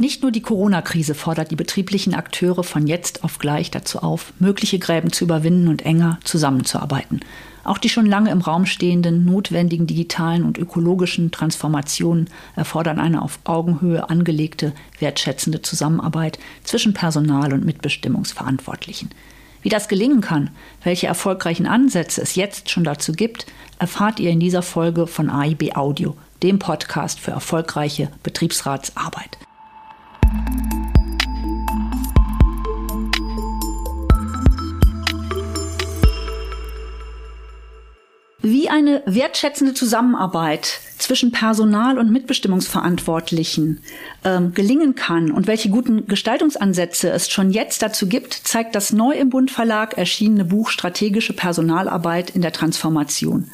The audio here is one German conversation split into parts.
Nicht nur die Corona-Krise fordert die betrieblichen Akteure von jetzt auf gleich dazu auf, mögliche Gräben zu überwinden und enger zusammenzuarbeiten. Auch die schon lange im Raum stehenden notwendigen digitalen und ökologischen Transformationen erfordern eine auf Augenhöhe angelegte, wertschätzende Zusammenarbeit zwischen Personal und Mitbestimmungsverantwortlichen. Wie das gelingen kann, welche erfolgreichen Ansätze es jetzt schon dazu gibt, erfahrt ihr in dieser Folge von AIB Audio, dem Podcast für erfolgreiche Betriebsratsarbeit. Wie eine wertschätzende Zusammenarbeit zwischen Personal und Mitbestimmungsverantwortlichen ähm, gelingen kann und welche guten Gestaltungsansätze es schon jetzt dazu gibt, zeigt das neu im Bund Verlag erschienene Buch Strategische Personalarbeit in der Transformation.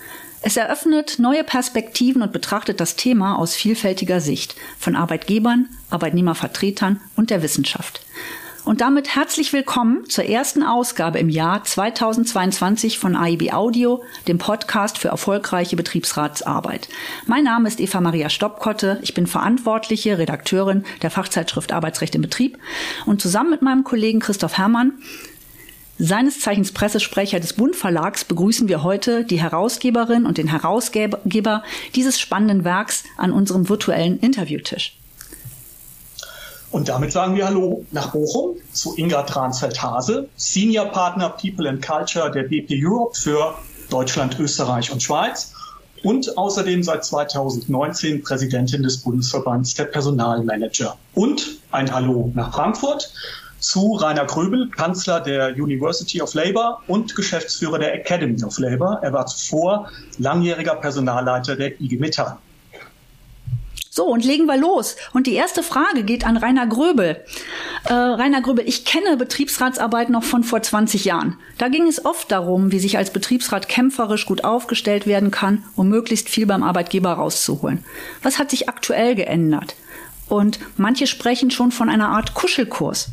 Es eröffnet neue Perspektiven und betrachtet das Thema aus vielfältiger Sicht von Arbeitgebern, Arbeitnehmervertretern und der Wissenschaft. Und damit herzlich willkommen zur ersten Ausgabe im Jahr 2022 von AIB Audio, dem Podcast für erfolgreiche Betriebsratsarbeit. Mein Name ist Eva Maria Stoppkotte. Ich bin verantwortliche Redakteurin der Fachzeitschrift Arbeitsrecht im Betrieb. Und zusammen mit meinem Kollegen Christoph Herrmann seines Zeichens Pressesprecher des Bund Verlags begrüßen wir heute die Herausgeberin und den Herausgeber dieses spannenden Werks an unserem virtuellen Interviewtisch. Und damit sagen wir Hallo nach Bochum zu Inga Dransfeld-Hase, Senior Partner People and Culture der BP Europe für Deutschland, Österreich und Schweiz und außerdem seit 2019 Präsidentin des Bundesverbands der Personalmanager. Und ein Hallo nach Frankfurt zu Rainer Gröbel, Kanzler der University of Labour und Geschäftsführer der Academy of Labour. Er war zuvor langjähriger Personalleiter der IG Metall. So, und legen wir los. Und die erste Frage geht an Rainer Gröbel. Äh, Rainer Gröbel, ich kenne Betriebsratsarbeit noch von vor 20 Jahren. Da ging es oft darum, wie sich als Betriebsrat kämpferisch gut aufgestellt werden kann, um möglichst viel beim Arbeitgeber rauszuholen. Was hat sich aktuell geändert? Und manche sprechen schon von einer Art Kuschelkurs.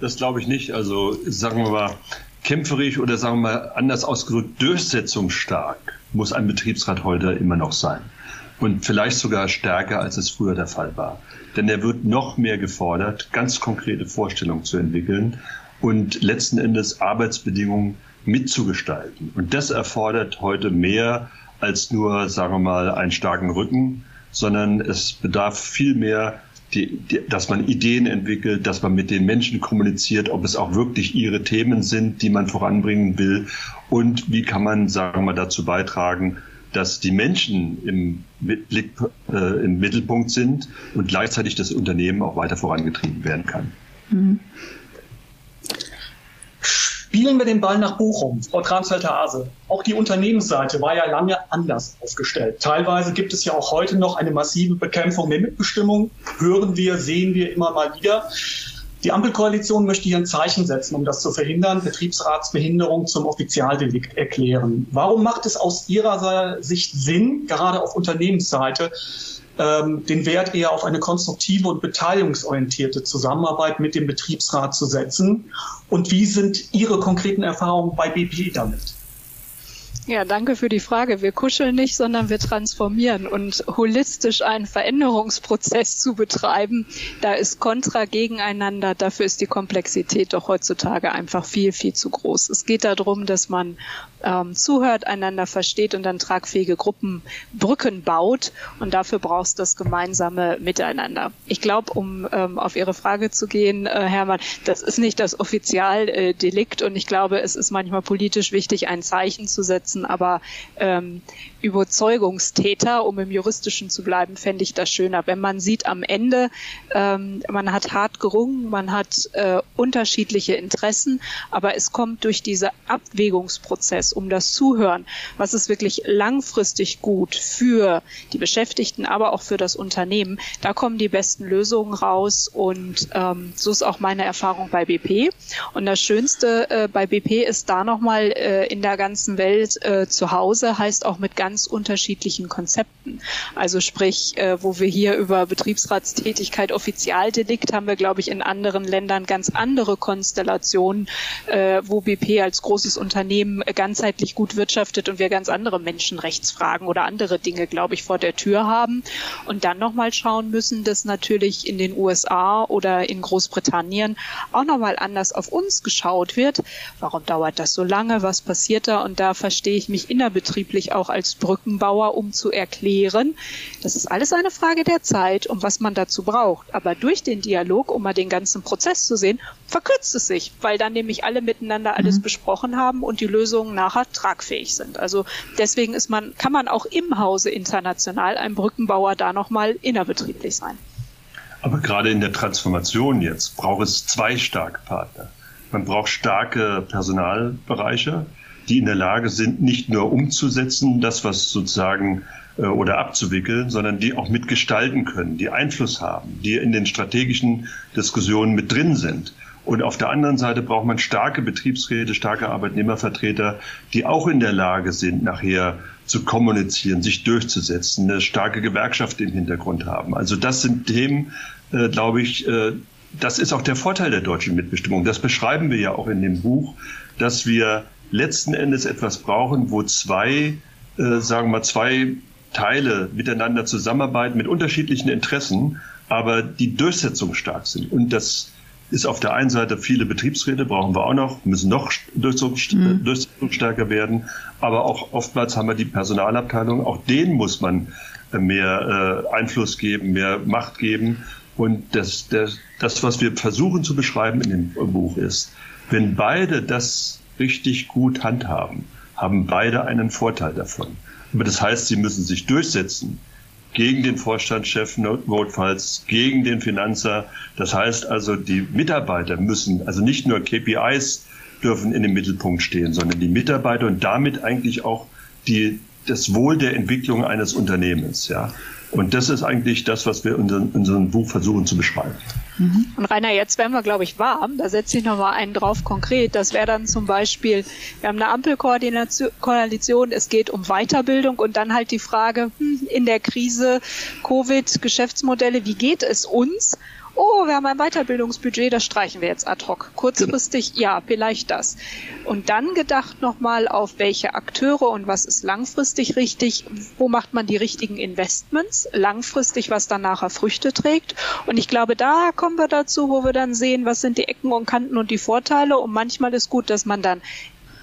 Das glaube ich nicht. Also sagen wir mal, kämpferisch oder sagen wir mal anders ausgedrückt, durchsetzungsstark muss ein Betriebsrat heute immer noch sein und vielleicht sogar stärker, als es früher der Fall war. Denn er wird noch mehr gefordert, ganz konkrete Vorstellungen zu entwickeln und letzten Endes Arbeitsbedingungen mitzugestalten. Und das erfordert heute mehr als nur, sagen wir mal, einen starken Rücken, sondern es bedarf viel mehr, die, die, dass man Ideen entwickelt, dass man mit den Menschen kommuniziert, ob es auch wirklich ihre Themen sind, die man voranbringen will und wie kann man, sagen wir mal, dazu beitragen, dass die Menschen im, Blick, äh, im Mittelpunkt sind und gleichzeitig das Unternehmen auch weiter vorangetrieben werden kann. Mhm. Spielen wir den Ball nach Bochum, Frau Transfelter-Hase. Auch die Unternehmensseite war ja lange anders aufgestellt. Teilweise gibt es ja auch heute noch eine massive Bekämpfung der Mitbestimmung. Hören wir, sehen wir immer mal wieder. Die Ampelkoalition möchte hier ein Zeichen setzen, um das zu verhindern, Betriebsratsbehinderung zum Offizialdelikt erklären. Warum macht es aus Ihrer Sicht Sinn, gerade auf Unternehmensseite, ähm, den Wert eher auf eine konstruktive und beteiligungsorientierte Zusammenarbeit mit dem Betriebsrat zu setzen? Und wie sind Ihre konkreten Erfahrungen bei BP damit? Ja, danke für die Frage. Wir kuscheln nicht, sondern wir transformieren und holistisch einen Veränderungsprozess zu betreiben, da ist Kontra gegeneinander. Dafür ist die Komplexität doch heutzutage einfach viel, viel zu groß. Es geht darum, dass man ähm, zuhört, einander versteht und dann tragfähige Gruppen Brücken baut. Und dafür brauchst das gemeinsame Miteinander. Ich glaube, um ähm, auf Ihre Frage zu gehen, äh, Hermann, das ist nicht das Offizialdelikt und ich glaube, es ist manchmal politisch wichtig, ein Zeichen zu setzen aber ähm, Überzeugungstäter, um im Juristischen zu bleiben, fände ich das schöner. Wenn man sieht am Ende, ähm, man hat hart gerungen, man hat äh, unterschiedliche Interessen, aber es kommt durch diesen Abwägungsprozess, um das Zuhören, was ist wirklich langfristig gut für die Beschäftigten, aber auch für das Unternehmen, da kommen die besten Lösungen raus und ähm, so ist auch meine Erfahrung bei BP. Und das Schönste äh, bei BP ist da nochmal äh, in der ganzen Welt äh, zu Hause, heißt auch mit ganz unterschiedlichen Konzepten. Also sprich, äh, wo wir hier über Betriebsratstätigkeit Offizialdelikt haben wir, glaube ich, in anderen Ländern ganz andere Konstellationen, äh, wo BP als großes Unternehmen ganz ganzheitlich gut wirtschaftet und wir ganz andere Menschenrechtsfragen oder andere Dinge, glaube ich, vor der Tür haben. Und dann nochmal schauen müssen, dass natürlich in den USA oder in Großbritannien auch nochmal anders auf uns geschaut wird. Warum dauert das so lange? Was passiert da? Und da verstehe ich mich innerbetrieblich auch als Brückenbauer, um zu erklären, das ist alles eine Frage der Zeit und was man dazu braucht. Aber durch den Dialog, um mal den ganzen Prozess zu sehen, verkürzt es sich, weil dann nämlich alle miteinander alles mhm. besprochen haben und die Lösungen nachher tragfähig sind. Also deswegen ist man, kann man auch im Hause international ein Brückenbauer da nochmal innerbetrieblich sein. Aber gerade in der Transformation jetzt braucht es zwei starke Partner. Man braucht starke Personalbereiche, die in der Lage sind, nicht nur umzusetzen, das, was sozusagen äh, oder abzuwickeln, sondern die auch mitgestalten können, die Einfluss haben, die in den strategischen Diskussionen mit drin sind. Und auf der anderen Seite braucht man starke Betriebsräte, starke Arbeitnehmervertreter, die auch in der Lage sind, nachher zu kommunizieren, sich durchzusetzen, eine starke Gewerkschaft im Hintergrund haben. Also das sind Themen, äh, glaube ich, äh, das ist auch der Vorteil der deutschen Mitbestimmung. Das beschreiben wir ja auch in dem Buch, dass wir letzten Endes etwas brauchen, wo zwei, äh, sagen wir mal, zwei Teile miteinander zusammenarbeiten mit unterschiedlichen Interessen, aber die durchsetzungsstark sind. Und das ist auf der einen Seite viele Betriebsräte brauchen wir auch noch, müssen noch mhm. durchsetzungsstärker werden, aber auch oftmals haben wir die Personalabteilung, auch denen muss man äh, mehr äh, Einfluss geben, mehr Macht geben. Und das, das, das, was wir versuchen zu beschreiben in dem Buch ist, wenn beide das richtig gut handhaben, haben beide einen Vorteil davon. Aber das heißt, sie müssen sich durchsetzen gegen den Vorstandschef notfalls, gegen den Finanzer. Das heißt also, die Mitarbeiter müssen, also nicht nur KPIs dürfen in dem Mittelpunkt stehen, sondern die Mitarbeiter und damit eigentlich auch die, das Wohl der Entwicklung eines Unternehmens. Ja. Und das ist eigentlich das, was wir in unserem Buch versuchen zu beschreiben. Mhm. Und Rainer, jetzt werden wir, glaube ich, warm. Da setze ich noch mal einen drauf konkret. Das wäre dann zum Beispiel, wir haben eine Ampelkoalition, es geht um Weiterbildung und dann halt die Frage, hm, in der Krise, Covid, Geschäftsmodelle, wie geht es uns? Oh, wir haben ein Weiterbildungsbudget, das streichen wir jetzt ad hoc. Kurzfristig, ja, vielleicht das. Und dann gedacht nochmal auf welche Akteure und was ist langfristig richtig, wo macht man die richtigen Investments, langfristig, was dann nachher Früchte trägt. Und ich glaube, da kommen wir dazu, wo wir dann sehen, was sind die Ecken und Kanten und die Vorteile. Und manchmal ist gut, dass man dann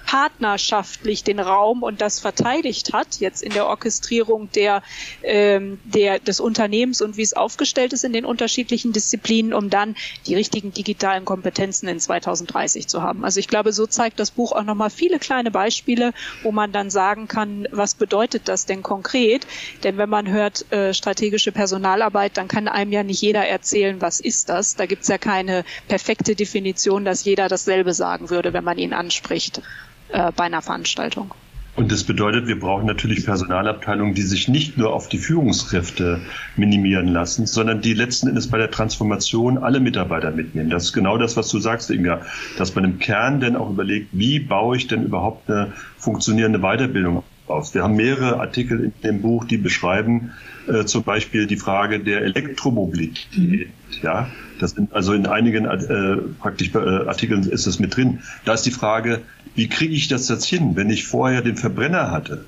partnerschaftlich den Raum und das verteidigt hat, jetzt in der Orchestrierung der, ähm, der, des Unternehmens und wie es aufgestellt ist in den unterschiedlichen Disziplinen, um dann die richtigen digitalen Kompetenzen in 2030 zu haben. Also ich glaube, so zeigt das Buch auch nochmal viele kleine Beispiele, wo man dann sagen kann, was bedeutet das denn konkret? Denn wenn man hört äh, strategische Personalarbeit, dann kann einem ja nicht jeder erzählen, was ist das. Da gibt's ja keine perfekte Definition, dass jeder dasselbe sagen würde, wenn man ihn anspricht äh, bei einer Veranstaltung. Und das bedeutet, wir brauchen natürlich Personalabteilungen, die sich nicht nur auf die Führungskräfte minimieren lassen, sondern die letzten Endes bei der Transformation alle Mitarbeiter mitnehmen. Das ist genau das, was du sagst, Inga, dass man im Kern denn auch überlegt, wie baue ich denn überhaupt eine funktionierende Weiterbildung aus. Wir haben mehrere Artikel in dem Buch, die beschreiben äh, zum Beispiel die Frage der Elektromobilität. Ja, das sind, also in einigen äh, praktisch äh, Artikeln ist das mit drin. Da ist die Frage, wie kriege ich das jetzt hin, wenn ich vorher den Verbrenner hatte?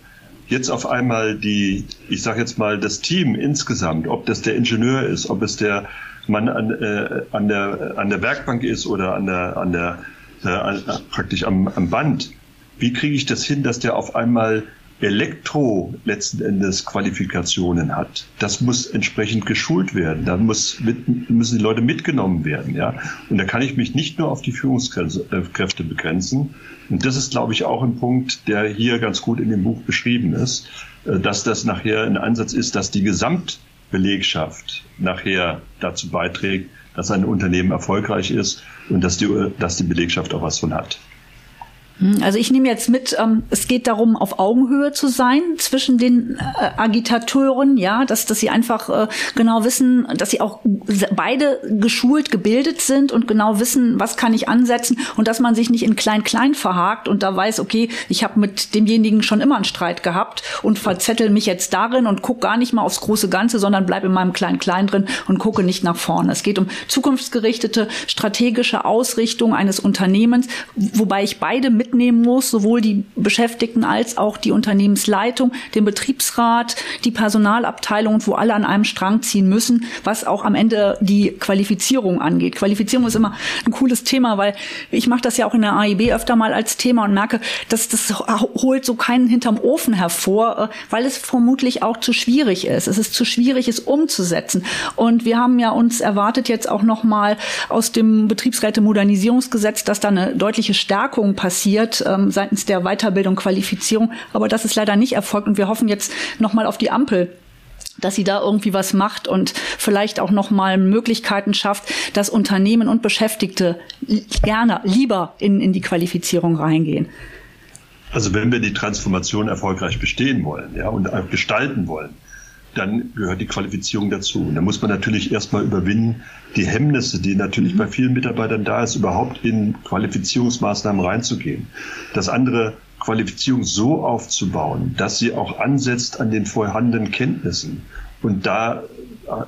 Jetzt auf einmal die, ich sage jetzt mal das Team insgesamt, ob das der Ingenieur ist, ob es der Mann an, äh, an der an der Werkbank ist oder an der an der äh, praktisch am, am Band. Wie kriege ich das hin, dass der auf einmal Elektro letzten Endes Qualifikationen hat. Das muss entsprechend geschult werden. Da muss mit, müssen die Leute mitgenommen werden. Ja? Und da kann ich mich nicht nur auf die Führungskräfte begrenzen. Und das ist, glaube ich, auch ein Punkt, der hier ganz gut in dem Buch beschrieben ist, äh, dass das nachher ein Ansatz ist, dass die Gesamtbelegschaft nachher dazu beiträgt, dass ein Unternehmen erfolgreich ist und dass die, dass die Belegschaft auch was von hat. Hm, also ich nehme jetzt mit, ähm, es geht darum, auf Augenhöhe zu sein zwischen den äh, Agitateuren, ja, dass, dass sie einfach äh, genau wissen, dass sie auch beide geschult, gebildet sind und genau wissen, was kann ich ansetzen und dass man sich nicht in Klein-Klein verhakt und da weiß, okay, ich habe mit demjenigen schon immer einen Streit gehabt und verzettel mich jetzt darin und guck gar nicht mal aufs große Ganze, sondern bleib in meinem Klein-Klein drin und gucke nicht nach vorne. Es geht um zukunftsgerichtete strategische Ausrichtung eines Unternehmens, wobei ich beide mit mitnehmen muss, sowohl die Beschäftigten als auch die Unternehmensleitung, den Betriebsrat, die Personalabteilung, wo alle an einem Strang ziehen müssen, was auch am Ende die Qualifizierung angeht. Qualifizierung ist immer ein cooles Thema, weil ich mache das ja auch in der AIB öfter mal als Thema und merke, dass das holt so keinen hinterm Ofen hervor, äh, weil es vermutlich auch zu schwierig ist. Es ist zu schwierig, es umzusetzen. Und wir haben ja uns erwartet jetzt auch noch mal aus dem Betriebsräte-Modernisierungsgesetz, dass da eine deutliche Stärkung passiert ähm, seitens der Weiterbildung, Qualifizierung. Aber das ist leider nicht erfolgt und wir hoffen jetzt noch mal auf die Ampel dass sie da irgendwie was macht und vielleicht auch noch mal Möglichkeiten schafft, dass Unternehmen und Beschäftigte gerne lieber in, in die Qualifizierung reingehen. Also wenn wir die Transformation erfolgreich bestehen wollen ja, und gestalten wollen, dann gehört die Qualifizierung dazu. Und da muss man natürlich erstmal überwinden, die Hemmnisse, die natürlich mhm. bei vielen Mitarbeitern da ist, überhaupt in Qualifizierungsmaßnahmen reinzugehen. Das andere, Qualifizierung so aufzubauen, dass sie auch ansetzt an den vorhandenen Kenntnissen und da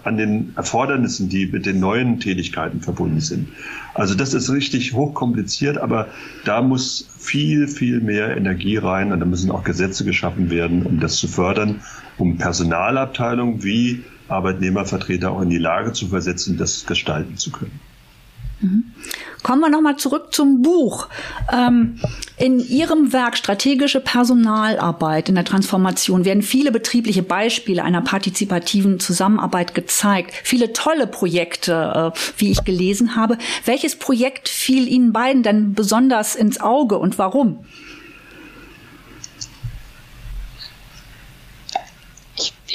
an den Erfordernissen, die mit den neuen Tätigkeiten verbunden sind. Also das ist richtig hochkompliziert, aber da muss viel, viel mehr Energie rein und da müssen auch Gesetze geschaffen werden, um das zu fördern, um Personalabteilungen wie Arbeitnehmervertreter auch in die Lage zu versetzen, das gestalten zu können. Mhm. Kommen wir nochmal zurück zum Buch. Ähm, in Ihrem Werk Strategische Personalarbeit in der Transformation werden viele betriebliche Beispiele einer partizipativen Zusammenarbeit gezeigt. Viele tolle Projekte, äh, wie ich gelesen habe. Welches Projekt fiel Ihnen beiden denn besonders ins Auge und warum?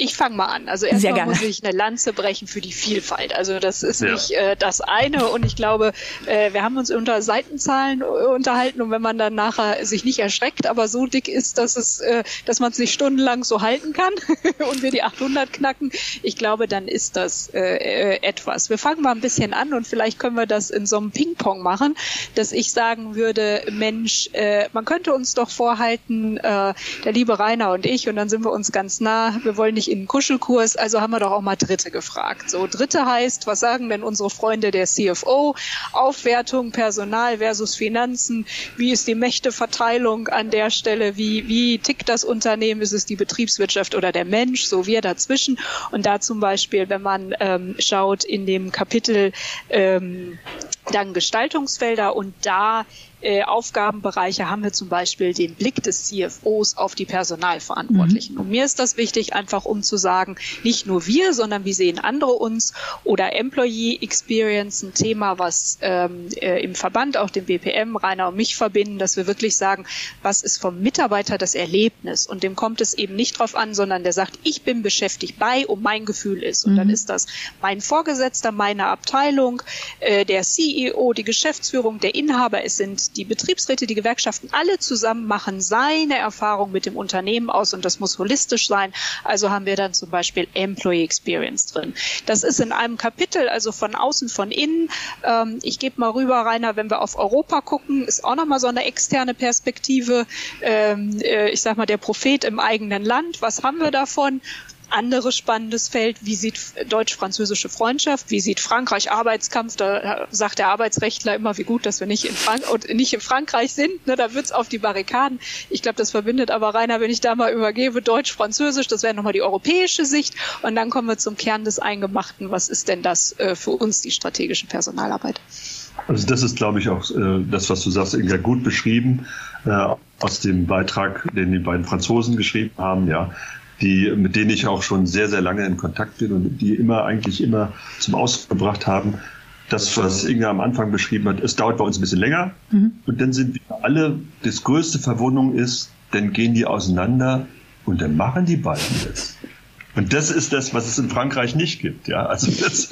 Ich fange mal an. Also erstmal muss ich eine Lanze brechen für die Vielfalt. Also das ist ja. nicht äh, das eine. Und ich glaube, äh, wir haben uns unter Seitenzahlen äh, unterhalten und wenn man dann nachher sich nicht erschreckt, aber so dick ist, dass es, äh, dass man es nicht stundenlang so halten kann und wir die 800 knacken, ich glaube, dann ist das äh, äh, etwas. Wir fangen mal ein bisschen an und vielleicht können wir das in so einem Ping-Pong machen, dass ich sagen würde, Mensch, äh, man könnte uns doch vorhalten, äh, der liebe Rainer und ich, und dann sind wir uns ganz nah. Wir wollen nicht nicht in Kuschelkurs, also haben wir doch auch mal Dritte gefragt. So, Dritte heißt, was sagen denn unsere Freunde der CFO? Aufwertung, Personal versus Finanzen. Wie ist die Mächteverteilung an der Stelle? Wie, wie tickt das Unternehmen? Ist es die Betriebswirtschaft oder der Mensch? So wir dazwischen. Und da zum Beispiel, wenn man ähm, schaut in dem Kapitel ähm, dann Gestaltungsfelder und da äh, Aufgabenbereiche haben wir zum Beispiel den Blick des CFOs auf die Personalverantwortlichen. Mhm. Und mir ist das wichtig, einfach um zu sagen, nicht nur wir, sondern wie sehen andere uns oder Employee Experience, ein Thema, was ähm, äh, im Verband, auch dem BPM, Rainer und mich verbinden, dass wir wirklich sagen, was ist vom Mitarbeiter das Erlebnis? Und dem kommt es eben nicht drauf an, sondern der sagt, ich bin beschäftigt bei und mein Gefühl ist. Und mhm. dann ist das mein Vorgesetzter, meine Abteilung, äh, der CEO, die Geschäftsführung, der Inhaber, es sind die Betriebsräte, die Gewerkschaften, alle zusammen machen seine Erfahrung mit dem Unternehmen aus und das muss holistisch sein. Also haben wir dann zum Beispiel Employee Experience drin. Das ist in einem Kapitel, also von außen, von innen. Ähm, ich gebe mal rüber, Rainer, wenn wir auf Europa gucken, ist auch nochmal so eine externe Perspektive. Ähm, äh, ich sag mal, der Prophet im eigenen Land. Was haben wir davon? Anderes spannendes Feld, wie sieht deutsch-französische Freundschaft, wie sieht Frankreich Arbeitskampf, da sagt der Arbeitsrechtler immer, wie gut, dass wir nicht in, Frank und nicht in Frankreich sind, ne, da wird's auf die Barrikaden. Ich glaube, das verbindet aber Rainer, wenn ich da mal übergebe, deutsch-französisch, das wäre nochmal die europäische Sicht und dann kommen wir zum Kern des Eingemachten, was ist denn das äh, für uns, die strategische Personalarbeit? Also das ist, glaube ich, auch äh, das, was du sagst, Inga, gut beschrieben äh, aus dem Beitrag, den die beiden Franzosen geschrieben haben. Ja, die, mit denen ich auch schon sehr, sehr lange in Kontakt bin und die immer eigentlich immer zum Ausdruck gebracht haben, das, was Inga am Anfang beschrieben hat, es dauert bei uns ein bisschen länger mhm. und dann sind wir alle, das größte Verwundung ist, dann gehen die auseinander und dann machen die beiden das. Und das ist das, was es in Frankreich nicht gibt. Ja, also das,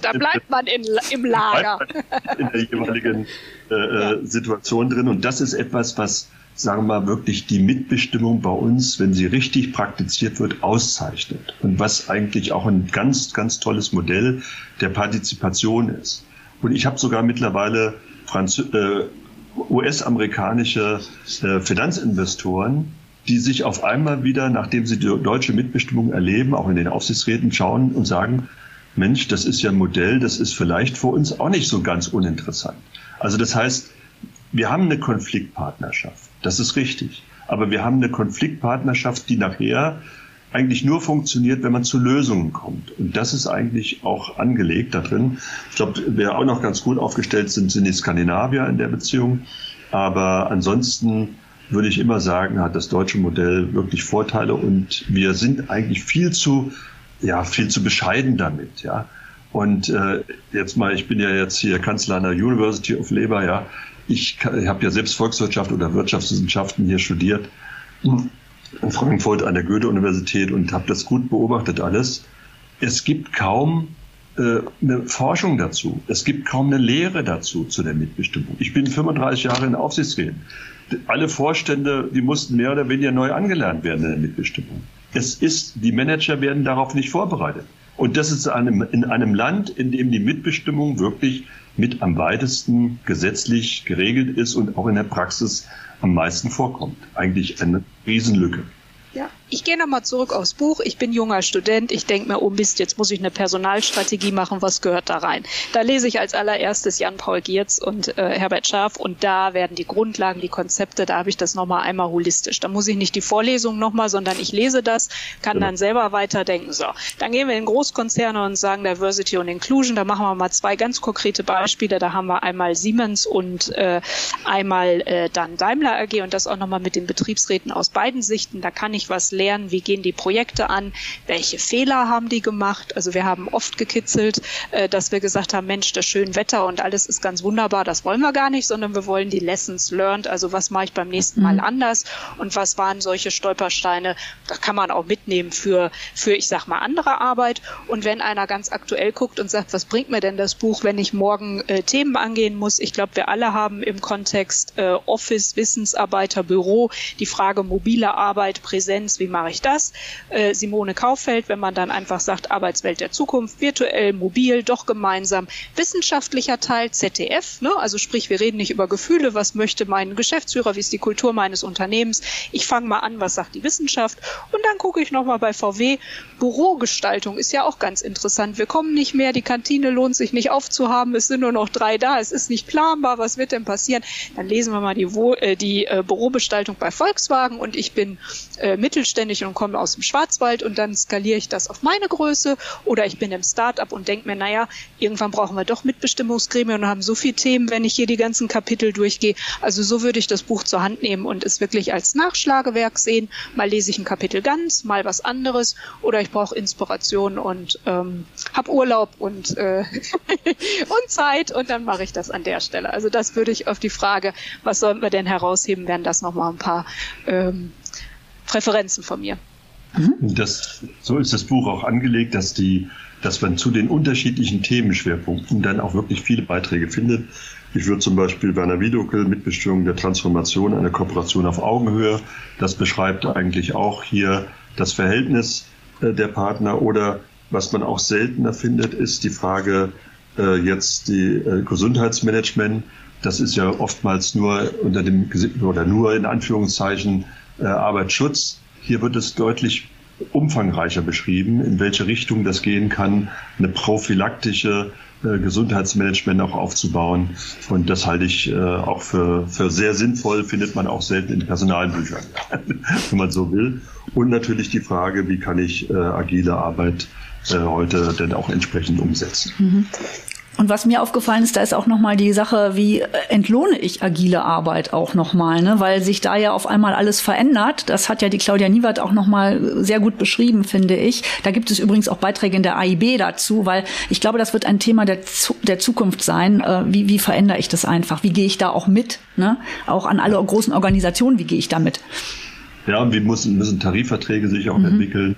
da bleibt man in, im Lager. in der jeweiligen äh, äh, ja. Situation drin. Und das ist etwas, was sagen wir mal, wirklich die Mitbestimmung bei uns, wenn sie richtig praktiziert wird, auszeichnet. Und was eigentlich auch ein ganz, ganz tolles Modell der Partizipation ist. Und ich habe sogar mittlerweile äh, US-amerikanische äh, Finanzinvestoren, die sich auf einmal wieder, nachdem sie die deutsche Mitbestimmung erleben, auch in den Aufsichtsräten schauen und sagen, Mensch, das ist ja ein Modell, das ist vielleicht für uns auch nicht so ganz uninteressant. Also das heißt, wir haben eine Konfliktpartnerschaft. Das ist richtig. Aber wir haben eine Konfliktpartnerschaft, die nachher eigentlich nur funktioniert, wenn man zu Lösungen kommt. Und das ist eigentlich auch angelegt da drin. Ich glaube, wer auch noch ganz gut aufgestellt sind, sind die Skandinavier in der Beziehung. Aber ansonsten würde ich immer sagen, hat das deutsche Modell wirklich Vorteile und wir sind eigentlich viel zu, ja, viel zu bescheiden damit, ja. Und äh, jetzt mal, ich bin ja jetzt hier Kanzler an der University of Labour, ja. Ich, ich habe ja selbst Volkswirtschaft oder Wirtschaftswissenschaften hier studiert in Frankfurt an der Goethe-Universität und habe das gut beobachtet alles. Es gibt kaum äh, eine Forschung dazu. Es gibt kaum eine Lehre dazu, zu der Mitbestimmung. Ich bin 35 Jahre in Aufsichtsräten. Alle Vorstände, die mussten mehr oder weniger neu angelernt werden in der Mitbestimmung. Es ist, die Manager werden darauf nicht vorbereitet. Und das ist einem, in einem Land, in dem die Mitbestimmung wirklich mit am weitesten gesetzlich geregelt ist und auch in der Praxis am meisten vorkommt. Eigentlich eine Riesenlücke. Ja, ich gehe nochmal zurück aufs Buch. Ich bin junger Student. Ich denke mir, oh Mist, jetzt muss ich eine Personalstrategie machen. Was gehört da rein? Da lese ich als allererstes Jan-Paul Giertz und äh, Herbert Schaaf und da werden die Grundlagen, die Konzepte, da habe ich das nochmal einmal holistisch. Da muss ich nicht die Vorlesung nochmal, sondern ich lese das, kann dann selber weiterdenken. So, dann gehen wir in Großkonzerne und sagen Diversity und Inclusion. Da machen wir mal zwei ganz konkrete Beispiele. Da haben wir einmal Siemens und äh, einmal äh, dann Daimler AG und das auch nochmal mit den Betriebsräten aus beiden Sichten. Da kann ich was lernen, wie gehen die Projekte an, welche Fehler haben die gemacht. Also wir haben oft gekitzelt, äh, dass wir gesagt haben, Mensch, das schöne Wetter und alles ist ganz wunderbar, das wollen wir gar nicht, sondern wir wollen die Lessons learned, also was mache ich beim nächsten Mal mhm. anders und was waren solche Stolpersteine, da kann man auch mitnehmen für, für ich sag mal, andere Arbeit. Und wenn einer ganz aktuell guckt und sagt, was bringt mir denn das Buch, wenn ich morgen äh, Themen angehen muss, ich glaube, wir alle haben im Kontext äh, Office, Wissensarbeiter, Büro die Frage mobile Arbeit, Präsenz, wie mache ich das? Äh, Simone Kauffeld, wenn man dann einfach sagt, Arbeitswelt der Zukunft, virtuell, mobil, doch gemeinsam, wissenschaftlicher Teil, ZDF, ne? also sprich, wir reden nicht über Gefühle, was möchte mein Geschäftsführer, wie ist die Kultur meines Unternehmens. Ich fange mal an, was sagt die Wissenschaft und dann gucke ich nochmal bei VW, Bürogestaltung ist ja auch ganz interessant. Wir kommen nicht mehr, die Kantine lohnt sich nicht aufzuhaben, es sind nur noch drei da, es ist nicht planbar, was wird denn passieren? Dann lesen wir mal die, äh, die äh, Bürogestaltung bei Volkswagen und ich bin äh, mittelständig und komme aus dem Schwarzwald und dann skaliere ich das auf meine Größe oder ich bin im Startup und denke mir, naja, irgendwann brauchen wir doch Mitbestimmungsgremien und haben so viele Themen, wenn ich hier die ganzen Kapitel durchgehe. Also so würde ich das Buch zur Hand nehmen und es wirklich als Nachschlagewerk sehen. Mal lese ich ein Kapitel ganz, mal was anderes oder ich brauche Inspiration und ähm, habe Urlaub und, äh, und Zeit und dann mache ich das an der Stelle. Also das würde ich auf die Frage, was sollen wir denn herausheben, wären das nochmal ein paar ähm, Präferenzen von mir. Mhm. Das, so ist das Buch auch angelegt, dass die, dass man zu den unterschiedlichen Themenschwerpunkten dann auch wirklich viele Beiträge findet. Ich würde zum Beispiel Werner Wiedokel Mitbestimmung der Transformation, eine Kooperation auf Augenhöhe. Das beschreibt eigentlich auch hier das Verhältnis äh, der Partner oder was man auch seltener findet, ist die Frage äh, jetzt die äh, Gesundheitsmanagement. Das ist ja oftmals nur unter dem oder nur in Anführungszeichen äh, Arbeitsschutz. Hier wird es deutlich umfangreicher beschrieben, in welche Richtung das gehen kann, eine prophylaktische äh, Gesundheitsmanagement auch aufzubauen. Und das halte ich äh, auch für, für sehr sinnvoll, findet man auch selten in Personalbüchern, wenn man so will. Und natürlich die Frage, wie kann ich äh, agile Arbeit äh, heute denn auch entsprechend umsetzen. Mhm. Und was mir aufgefallen ist, da ist auch nochmal die Sache, wie entlohne ich agile Arbeit auch nochmal, ne? weil sich da ja auf einmal alles verändert. Das hat ja die Claudia Niewert auch nochmal sehr gut beschrieben, finde ich. Da gibt es übrigens auch Beiträge in der AIB dazu, weil ich glaube, das wird ein Thema der, der Zukunft sein. Äh, wie, wie verändere ich das einfach? Wie gehe ich da auch mit? Ne? Auch an alle großen Organisationen, wie gehe ich da mit? Ja, und wie müssen, müssen Tarifverträge sich auch mhm. entwickeln?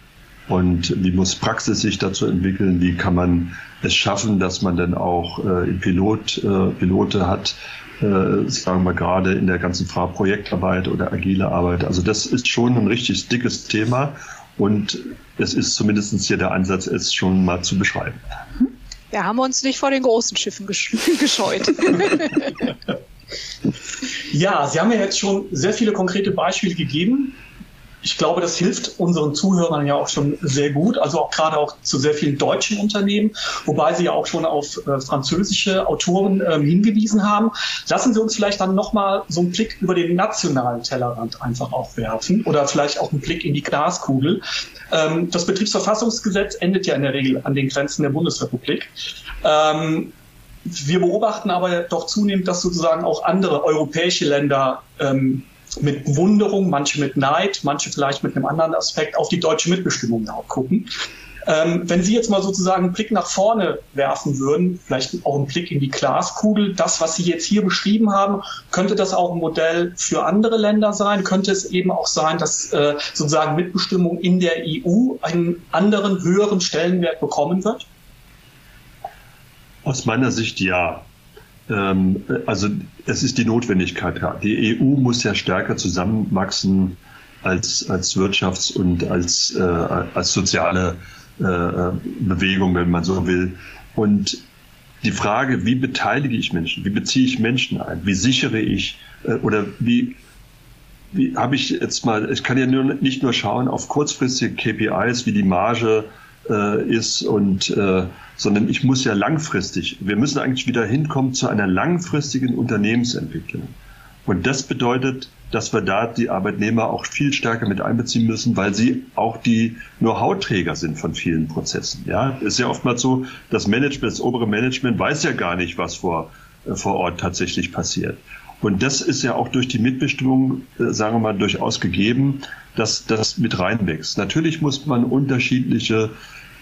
Und wie muss Praxis sich dazu entwickeln? Wie kann man es schaffen, dass man dann auch äh, Pilot, äh, Pilote hat, äh, sagen wir gerade in der ganzen Projektarbeit oder agile Arbeit. Also das ist schon ein richtig dickes Thema und es ist zumindest hier der Ansatz, es schon mal zu beschreiben. Wir haben uns nicht vor den großen Schiffen gescheut. ja, Sie haben ja jetzt schon sehr viele konkrete Beispiele gegeben. Ich glaube, das hilft unseren Zuhörern ja auch schon sehr gut, also auch gerade auch zu sehr vielen deutschen Unternehmen, wobei Sie ja auch schon auf äh, französische Autoren ähm, hingewiesen haben. Lassen Sie uns vielleicht dann nochmal so einen Blick über den nationalen Tellerrand einfach auch werfen oder vielleicht auch einen Blick in die Glaskugel. Ähm, das Betriebsverfassungsgesetz endet ja in der Regel an den Grenzen der Bundesrepublik. Ähm, wir beobachten aber doch zunehmend, dass sozusagen auch andere europäische Länder ähm, mit Bewunderung, manche mit Neid, manche vielleicht mit einem anderen Aspekt auf die deutsche Mitbestimmung gucken. Ähm, wenn Sie jetzt mal sozusagen einen Blick nach vorne werfen würden, vielleicht auch einen Blick in die Glaskugel, das, was Sie jetzt hier beschrieben haben, könnte das auch ein Modell für andere Länder sein? Könnte es eben auch sein, dass äh, sozusagen Mitbestimmung in der EU einen anderen, höheren Stellenwert bekommen wird? Aus meiner Sicht ja. Ähm, also es ist die Notwendigkeit. Die EU muss ja stärker zusammenwachsen als, als Wirtschafts- und als, äh, als soziale äh, Bewegung, wenn man so will. Und die Frage, wie beteilige ich Menschen, wie beziehe ich Menschen ein, wie sichere ich äh, oder wie, wie habe ich jetzt mal, ich kann ja nur, nicht nur schauen auf kurzfristige KPIs, wie die Marge äh, ist und äh, sondern ich muss ja langfristig, wir müssen eigentlich wieder hinkommen zu einer langfristigen Unternehmensentwicklung. Und das bedeutet, dass wir da die Arbeitnehmer auch viel stärker mit einbeziehen müssen, weil sie auch die Know-how-Träger sind von vielen Prozessen. Ja, ist ja oftmals so, das Management, das obere Management weiß ja gar nicht, was vor, äh, vor Ort tatsächlich passiert. Und das ist ja auch durch die Mitbestimmung, äh, sagen wir mal, durchaus gegeben, dass das mit reinwächst. Natürlich muss man unterschiedliche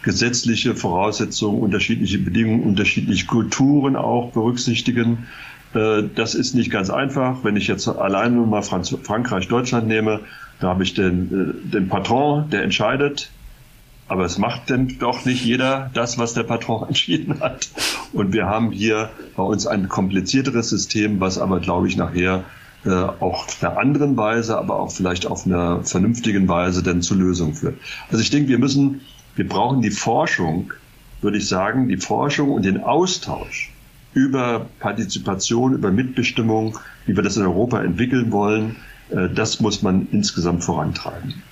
gesetzliche Voraussetzungen, unterschiedliche Bedingungen, unterschiedliche Kulturen auch berücksichtigen. Äh, das ist nicht ganz einfach. Wenn ich jetzt allein nur mal Frankreich, Deutschland nehme, da habe ich den, äh, den Patron, der entscheidet. Aber es macht denn doch nicht jeder das, was der Patron entschieden hat. Und wir haben hier bei uns ein komplizierteres System, was aber, glaube ich, nachher äh, auch auf einer anderen Weise, aber auch vielleicht auf einer vernünftigen Weise dann zur Lösung führt. Also ich denke, wir müssen wir brauchen die Forschung, würde ich sagen, die Forschung und den Austausch über Partizipation, über Mitbestimmung, wie wir das in Europa entwickeln wollen. Äh, das muss man insgesamt vorantreiben.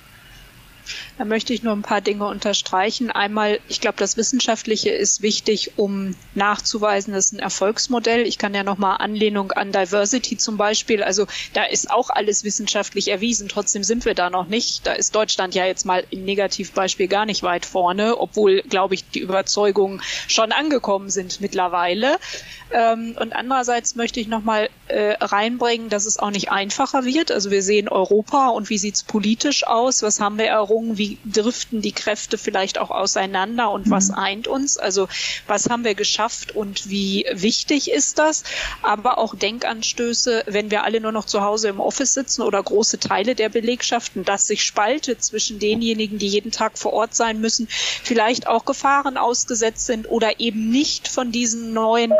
Da möchte ich nur ein paar Dinge unterstreichen. Einmal, ich glaube, das Wissenschaftliche ist wichtig, um nachzuweisen, das ist ein Erfolgsmodell. Ich kann ja nochmal Anlehnung an Diversity zum Beispiel. Also da ist auch alles wissenschaftlich erwiesen. Trotzdem sind wir da noch nicht. Da ist Deutschland ja jetzt mal im Negativbeispiel gar nicht weit vorne, obwohl, glaube ich, die Überzeugungen schon angekommen sind mittlerweile. Ähm, und andererseits möchte ich nochmal äh, reinbringen, dass es auch nicht einfacher wird. Also wir sehen Europa und wie sieht es politisch aus? Was haben wir errungen? Wie driften die Kräfte vielleicht auch auseinander und mhm. was eint uns? Also was haben wir geschafft und wie wichtig ist das? Aber auch Denkanstöße, wenn wir alle nur noch zu Hause im Office sitzen oder große Teile der Belegschaften, dass sich spaltet zwischen denjenigen, die jeden Tag vor Ort sein müssen, vielleicht auch Gefahren ausgesetzt sind oder eben nicht von diesen neuen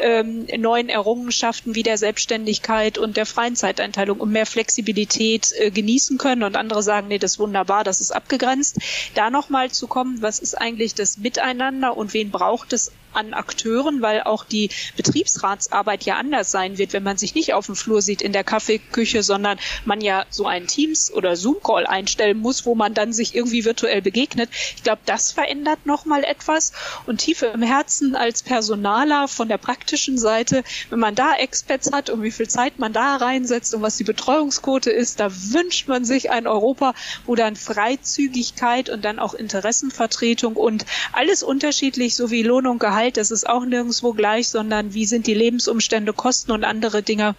ähm, neuen Errungenschaften wie der Selbstständigkeit und der freien Zeiteinteilung und mehr Flexibilität äh, genießen können und andere sagen, nee, das ist wunderbar, das ist abgegrenzt. Da nochmal zu kommen, was ist eigentlich das Miteinander und wen braucht es an Akteuren, weil auch die Betriebsratsarbeit ja anders sein wird, wenn man sich nicht auf dem Flur sieht in der Kaffeeküche, sondern man ja so einen Teams- oder Zoom-Call einstellen muss, wo man dann sich irgendwie virtuell begegnet. Ich glaube, das verändert nochmal etwas. Und tiefe im Herzen als Personaler von der praktischen Seite, wenn man da Experts hat und wie viel Zeit man da reinsetzt und was die Betreuungsquote ist, da wünscht man sich ein Europa, wo dann Freizügigkeit und dann auch Interessenvertretung und alles unterschiedlich sowie Lohn und Gehalt Gehalt, das ist auch nirgendwo gleich, sondern wie sind die Lebensumstände, Kosten und andere Dinge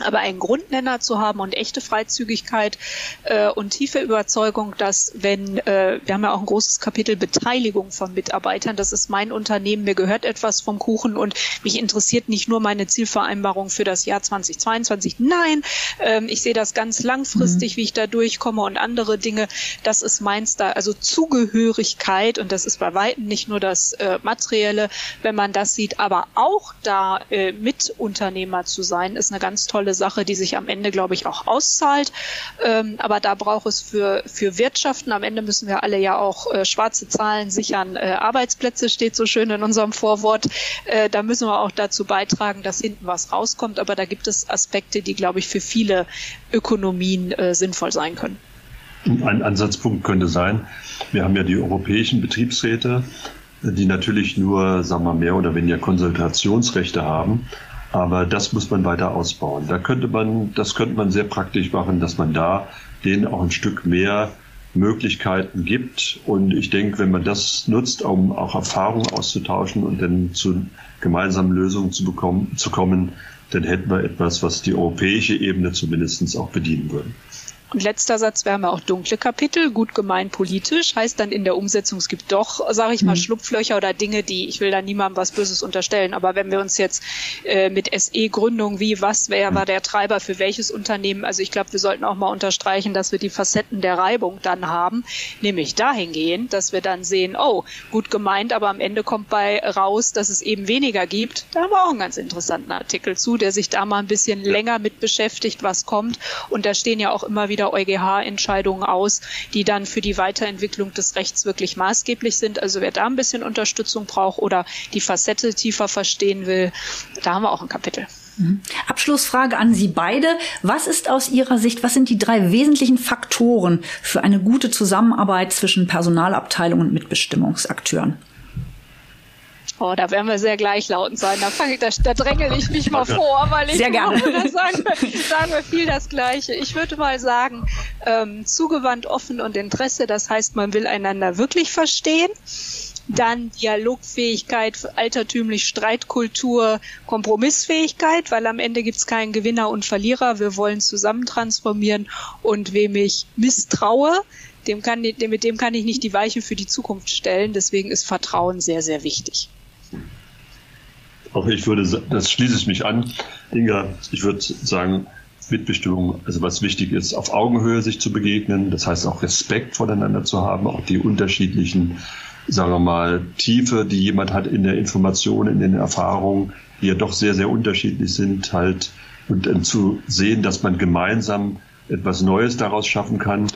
aber einen Grundnenner zu haben und echte Freizügigkeit äh, und tiefe Überzeugung, dass wenn, äh, wir haben ja auch ein großes Kapitel Beteiligung von Mitarbeitern, das ist mein Unternehmen, mir gehört etwas vom Kuchen und mich interessiert nicht nur meine Zielvereinbarung für das Jahr 2022. Nein, ähm, ich sehe das ganz langfristig, mhm. wie ich da durchkomme und andere Dinge. Das ist meins da. Also Zugehörigkeit und das ist bei weitem nicht nur das äh, Materielle, wenn man das sieht, aber auch da äh, Mitunternehmer zu sein, ist eine ganz tolle tolle Sache, die sich am Ende, glaube ich, auch auszahlt. Ähm, aber da braucht es für, für Wirtschaften, am Ende müssen wir alle ja auch äh, schwarze Zahlen sichern. Äh, Arbeitsplätze steht so schön in unserem Vorwort. Äh, da müssen wir auch dazu beitragen, dass hinten was rauskommt. Aber da gibt es Aspekte, die, glaube ich, für viele Ökonomien äh, sinnvoll sein können. ein Ansatzpunkt könnte sein, wir haben ja die europäischen Betriebsräte, die natürlich nur, sagen wir, mehr oder weniger Konsultationsrechte haben. Aber das muss man weiter ausbauen. Da könnte man, das könnte man sehr praktisch machen, dass man da denen auch ein Stück mehr Möglichkeiten gibt. Und ich denke, wenn man das nutzt, um auch Erfahrungen auszutauschen und dann zu gemeinsamen Lösungen zu bekommen, zu kommen, dann hätten wir etwas, was die europäische Ebene zumindest auch bedienen würde. Und letzter Satz, wir haben ja auch dunkle Kapitel, gut gemeint politisch, heißt dann in der Umsetzung, es gibt doch, sage ich mal, mhm. Schlupflöcher oder Dinge, die, ich will da niemandem was Böses unterstellen, aber wenn wir uns jetzt äh, mit SE-Gründung, wie, was, wer war der Treiber für welches Unternehmen, also ich glaube, wir sollten auch mal unterstreichen, dass wir die Facetten der Reibung dann haben, nämlich dahingehend, dass wir dann sehen, oh, gut gemeint, aber am Ende kommt bei raus, dass es eben weniger gibt. Da haben wir auch einen ganz interessanten Artikel zu, der sich da mal ein bisschen länger mit beschäftigt, was kommt. Und da stehen ja auch immer wieder wieder EuGH-Entscheidungen aus, die dann für die Weiterentwicklung des Rechts wirklich maßgeblich sind. Also wer da ein bisschen Unterstützung braucht oder die Facette tiefer verstehen will, da haben wir auch ein Kapitel. Mhm. Abschlussfrage an Sie beide. Was ist aus Ihrer Sicht, was sind die drei wesentlichen Faktoren für eine gute Zusammenarbeit zwischen Personalabteilung und Mitbestimmungsakteuren? Oh, da werden wir sehr gleichlautend sein. Da, fange ich, da, da drängel ich mich mal vor, weil ich sehr gerne. da sagen, wir, sagen wir viel das Gleiche. Ich würde mal sagen, ähm, zugewandt, offen und Interesse. Das heißt, man will einander wirklich verstehen. Dann Dialogfähigkeit, altertümlich Streitkultur, Kompromissfähigkeit, weil am Ende gibt's keinen Gewinner und Verlierer. Wir wollen zusammen transformieren und wem ich misstraue, dem kann, mit dem kann ich nicht die Weiche für die Zukunft stellen. Deswegen ist Vertrauen sehr, sehr wichtig. Auch ich würde, das schließe ich mich an. Inga, ich würde sagen, Mitbestimmung, also was wichtig ist, auf Augenhöhe sich zu begegnen, das heißt auch Respekt voneinander zu haben, auch die unterschiedlichen, sagen wir mal, Tiefe, die jemand hat in der Information, in den Erfahrungen, die ja doch sehr, sehr unterschiedlich sind, halt, und zu sehen, dass man gemeinsam etwas Neues daraus schaffen kann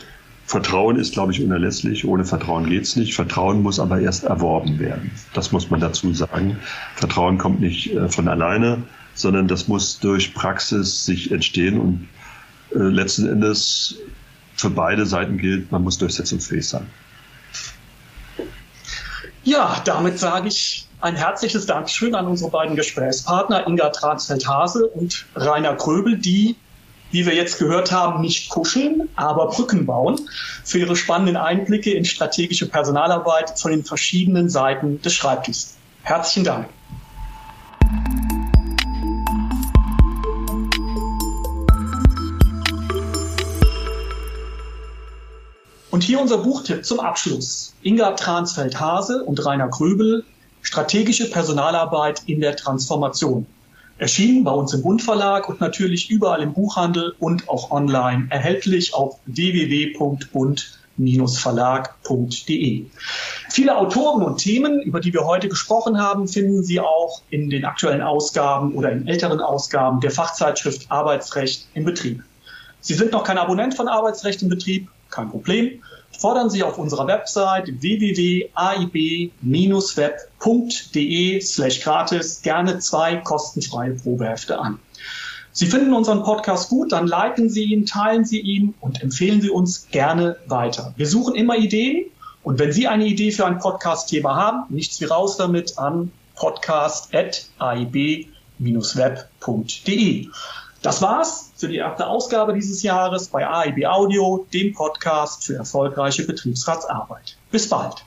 Vertrauen ist, glaube ich, unerlässlich. Ohne Vertrauen geht's nicht. Vertrauen muss aber erst erworben werden. Das muss man dazu sagen. Vertrauen kommt nicht äh, von alleine, sondern das muss durch Praxis sich entstehen und äh, letzten Endes für beide Seiten gilt, man muss durchsetzungsfähig sein. Ja, damit sage ich ein herzliches Dankeschön an unsere beiden Gesprächspartner Inga Transfeld-Hase und Rainer Kröbel, die wie wir jetzt gehört haben, nicht kuscheln, aber Brücken bauen, für ihre spannenden Einblicke in strategische Personalarbeit von den verschiedenen Seiten des Schreibtischs. Herzlichen Dank. Und hier unser Buchtipp zum Abschluss. Inga Transfeld-Hase und Rainer Gröbel, Strategische Personalarbeit in der Transformation erschienen bei uns im Bund Verlag und natürlich überall im Buchhandel und auch online erhältlich auf www.bund-verlag.de. Viele Autoren und Themen, über die wir heute gesprochen haben, finden Sie auch in den aktuellen Ausgaben oder in älteren Ausgaben der Fachzeitschrift Arbeitsrecht im Betrieb. Sie sind noch kein Abonnent von Arbeitsrecht im Betrieb? Kein Problem fordern Sie auf unserer Website www.aib-web.de slash gratis gerne zwei kostenfreie Probehefte an. Sie finden unseren Podcast gut, dann liken Sie ihn, teilen Sie ihn und empfehlen Sie uns gerne weiter. Wir suchen immer Ideen und wenn Sie eine Idee für ein Podcast-Thema haben, nichts wie raus damit an podcast.aib-web.de. Das war's für die erste Ausgabe dieses Jahres bei AIB Audio, dem Podcast für erfolgreiche Betriebsratsarbeit. Bis bald.